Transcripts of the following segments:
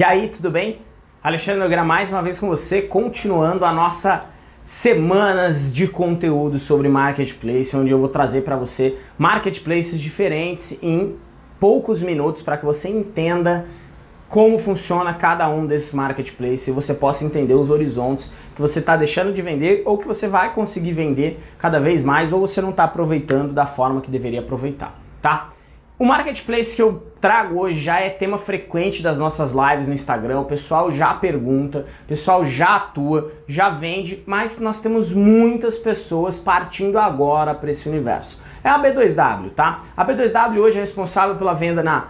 E aí, tudo bem? Alexandre Nogueira mais uma vez com você, continuando a nossa semanas de conteúdo sobre marketplace, onde eu vou trazer para você marketplaces diferentes em poucos minutos para que você entenda como funciona cada um desses marketplaces e você possa entender os horizontes que você está deixando de vender ou que você vai conseguir vender cada vez mais ou você não está aproveitando da forma que deveria aproveitar, tá? O marketplace que eu trago hoje já é tema frequente das nossas lives no Instagram. O pessoal já pergunta, o pessoal já atua, já vende, mas nós temos muitas pessoas partindo agora para esse universo. É a B2W, tá? A B2W hoje é responsável pela venda na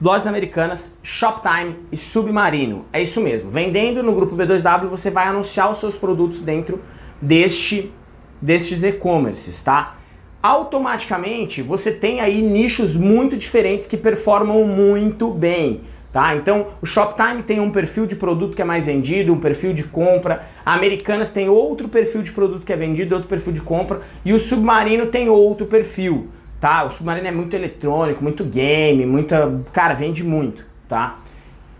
Lojas Americanas, Shoptime e Submarino. É isso mesmo. Vendendo no grupo B2W, você vai anunciar os seus produtos dentro deste destes e-commerces, tá? Automaticamente você tem aí nichos muito diferentes que performam muito bem. Tá? Então, o Shoptime tem um perfil de produto que é mais vendido, um perfil de compra. A Americanas tem outro perfil de produto que é vendido, outro perfil de compra. E o Submarino tem outro perfil. Tá? O Submarino é muito eletrônico, muito game, muita. Cara, vende muito. Tá?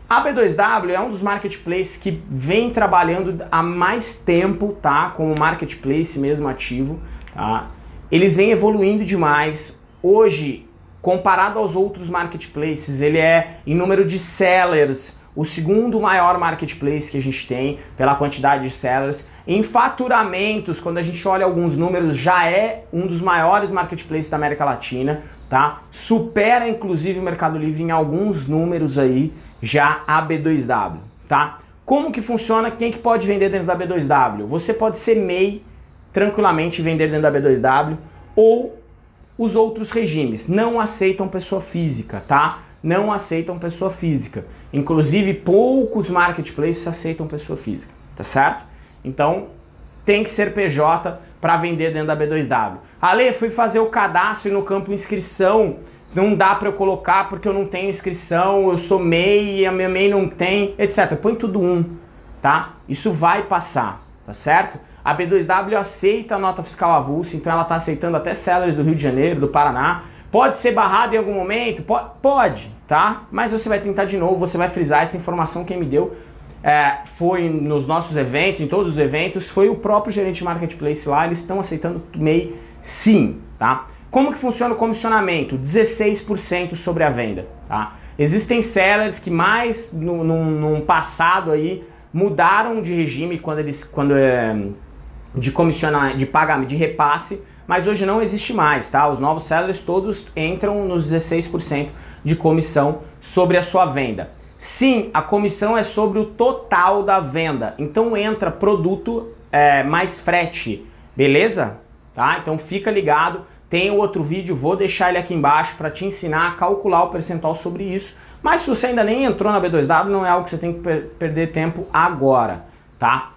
A B2W é um dos marketplaces que vem trabalhando há mais tempo, tá? Como marketplace mesmo ativo, tá? Eles vêm evoluindo demais. Hoje, comparado aos outros marketplaces, ele é em número de sellers o segundo maior marketplace que a gente tem pela quantidade de sellers. Em faturamentos, quando a gente olha alguns números, já é um dos maiores marketplaces da América Latina, tá? Supera inclusive o Mercado Livre em alguns números aí, já a B2W, tá? Como que funciona? Quem que pode vender dentro da B2W? Você pode ser MEI tranquilamente vender dentro da B2W ou os outros regimes não aceitam pessoa física, tá? Não aceitam pessoa física. Inclusive, poucos marketplaces aceitam pessoa física, tá certo? Então, tem que ser PJ para vender dentro da B2W. Ale, fui fazer o cadastro e no campo inscrição não dá para eu colocar porque eu não tenho inscrição, eu sou MEI a minha MEI não tem, etc. Põe tudo um, tá? Isso vai passar, tá certo? A B2W aceita a nota fiscal avulsa, então ela está aceitando até sellers do Rio de Janeiro, do Paraná. Pode ser barrado em algum momento? Pode, tá? Mas você vai tentar de novo, você vai frisar essa informação quem me deu. É, foi nos nossos eventos, em todos os eventos, foi o próprio gerente de marketplace lá, eles estão aceitando MEI sim, tá? Como que funciona o comissionamento? 16% sobre a venda, tá? Existem sellers que mais num, num passado aí mudaram de regime quando eles quando é, de comissionar, de pagamento, de repasse, mas hoje não existe mais, tá? Os novos sellers todos entram nos 16% de comissão sobre a sua venda. Sim, a comissão é sobre o total da venda, então entra produto é, mais frete, beleza? Tá? Então fica ligado, tem outro vídeo, vou deixar ele aqui embaixo para te ensinar a calcular o percentual sobre isso. Mas se você ainda nem entrou na B2W, não é algo que você tem que per perder tempo agora, tá?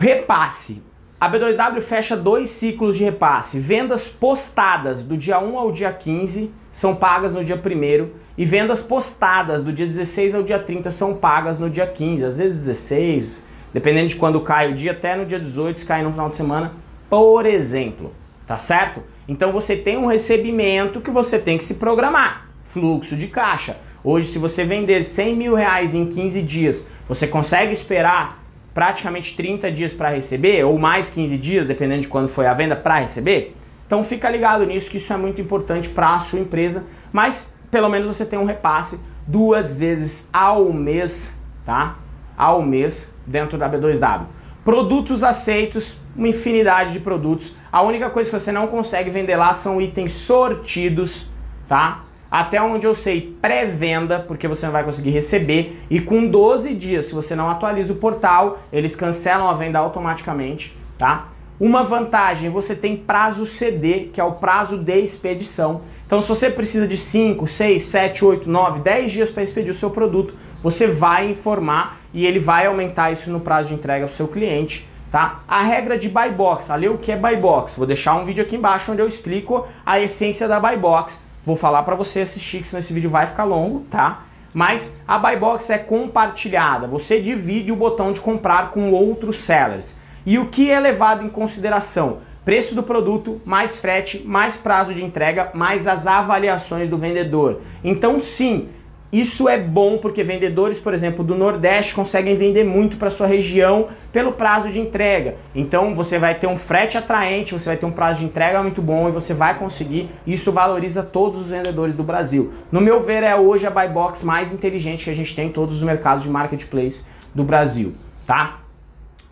Repasse. A B2W fecha dois ciclos de repasse. Vendas postadas do dia 1 ao dia 15 são pagas no dia 1 e vendas postadas do dia 16 ao dia 30 são pagas no dia 15, às vezes 16, dependendo de quando cai o dia, até no dia 18, se cai no final de semana, por exemplo, tá certo? Então você tem um recebimento que você tem que se programar, fluxo de caixa. Hoje, se você vender 100 mil reais em 15 dias, você consegue esperar praticamente 30 dias para receber, ou mais 15 dias, dependendo de quando foi a venda, para receber. Então fica ligado nisso, que isso é muito importante para a sua empresa, mas pelo menos você tem um repasse duas vezes ao mês, tá? Ao mês dentro da B2W. Produtos aceitos, uma infinidade de produtos. A única coisa que você não consegue vender lá são itens sortidos, tá? Até onde eu sei, pré-venda, porque você não vai conseguir receber, e com 12 dias, se você não atualiza o portal, eles cancelam a venda automaticamente, tá? Uma vantagem, você tem prazo CD, que é o prazo de expedição. Então, se você precisa de 5, 6, 7, 8, 9, 10 dias para expedir o seu produto, você vai informar e ele vai aumentar isso no prazo de entrega para o seu cliente. Tá? A regra de buy box, ali o que é buy box? Vou deixar um vídeo aqui embaixo onde eu explico a essência da buy box Vou falar para você assistir, que senão esse vídeo vai ficar longo, tá? Mas a buy box é compartilhada. Você divide o botão de comprar com outros sellers. E o que é levado em consideração? Preço do produto, mais frete, mais prazo de entrega, mais as avaliações do vendedor. Então, sim, Isso é bom porque vendedores, por exemplo, do Nordeste conseguem vender muito para sua região pelo prazo de entrega. Então você vai ter um frete atraente, você vai ter um prazo de entrega muito bom e você vai conseguir. Isso valoriza todos os vendedores do Brasil. No meu ver, é hoje a buy box mais inteligente que a gente tem em todos os mercados de marketplace do Brasil, tá?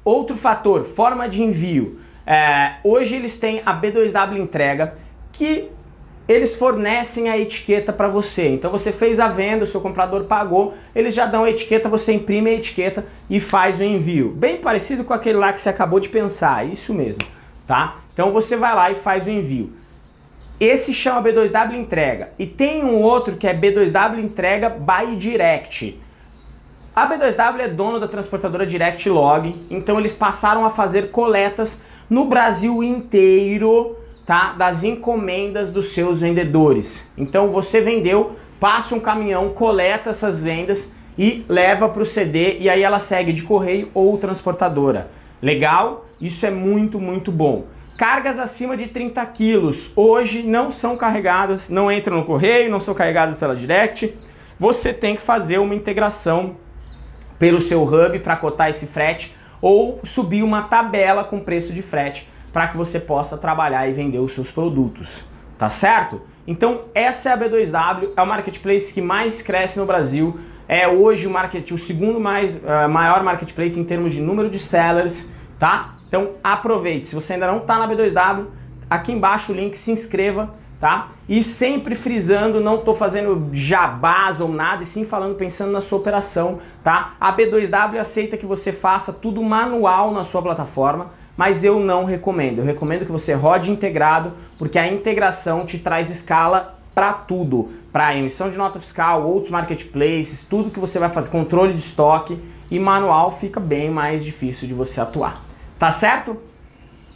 Outro fator, forma de envio. É, hoje eles têm a B2W entrega que eles fornecem a etiqueta para você. Então você fez a venda, o seu comprador pagou, eles já dão a etiqueta, você imprime a etiqueta e faz o envio. Bem parecido com aquele lá que você acabou de pensar, isso mesmo, tá? Então você vai lá e faz o envio. Esse chama B2W entrega e tem um outro que é B2W entrega by direct. A B2W é dono da transportadora Direct Log, então eles passaram a fazer coletas no Brasil inteiro tá? Das encomendas dos seus vendedores. Então você vendeu, passa um caminhão, coleta essas vendas e leva para o CD e aí ela segue de correio ou transportadora. Legal? Isso é muito, muito bom. Cargas acima de 30 quilos hoje não são carregadas, não entram no correio, não são carregadas pela Direct. Você tem que fazer uma integração pelo seu hub para cotar esse frete ou subir uma tabela com preço de frete para que você possa trabalhar e vender os seus produtos, tá certo? Então essa é a B2W, é o marketplace que mais cresce no Brasil, é hoje o, market, o segundo mais, uh, maior marketplace em termos de número de sellers, tá? Então aproveite, se você ainda não está na B2W, aqui embaixo o link, se inscreva, tá? E sempre frisando, não estou fazendo jabás ou nada, e sim falando, pensando na sua operação, tá? A B2W aceita que você faça tudo manual na sua plataforma, mas eu não recomendo. Eu recomendo que você rode integrado, porque a integração te traz escala para tudo, para emissão de nota fiscal, outros marketplaces, tudo que você vai fazer, controle de estoque e manual fica bem mais difícil de você atuar. Tá certo?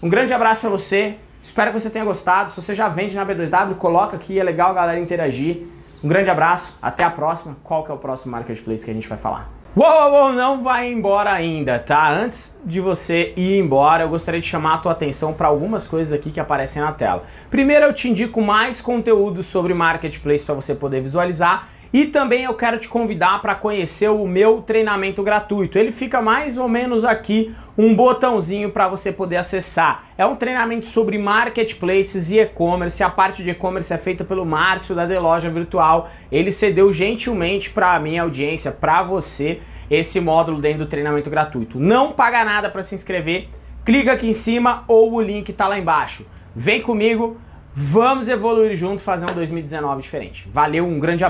Um grande abraço para você. Espero que você tenha gostado. Se você já vende na B2W, coloca aqui, é legal a galera interagir. Um grande abraço, até a próxima. Qual que é o próximo marketplace que a gente vai falar? Uou, uou, não vai embora ainda, tá? Antes de você ir embora, eu gostaria de chamar a tua atenção para algumas coisas aqui que aparecem na tela. Primeiro, eu te indico mais conteúdo sobre Marketplace para você poder visualizar. E também eu quero te convidar para conhecer o meu treinamento gratuito. Ele fica mais ou menos aqui, um botãozinho para você poder acessar. É um treinamento sobre marketplaces e e-commerce. A parte de e-commerce é feita pelo Márcio da The Loja Virtual. Ele cedeu gentilmente para a minha audiência, para você, esse módulo dentro do treinamento gratuito. Não paga nada para se inscrever. Clica aqui em cima ou o link está lá embaixo. Vem comigo, vamos evoluir junto, fazer um 2019 diferente. Valeu, um grande abraço.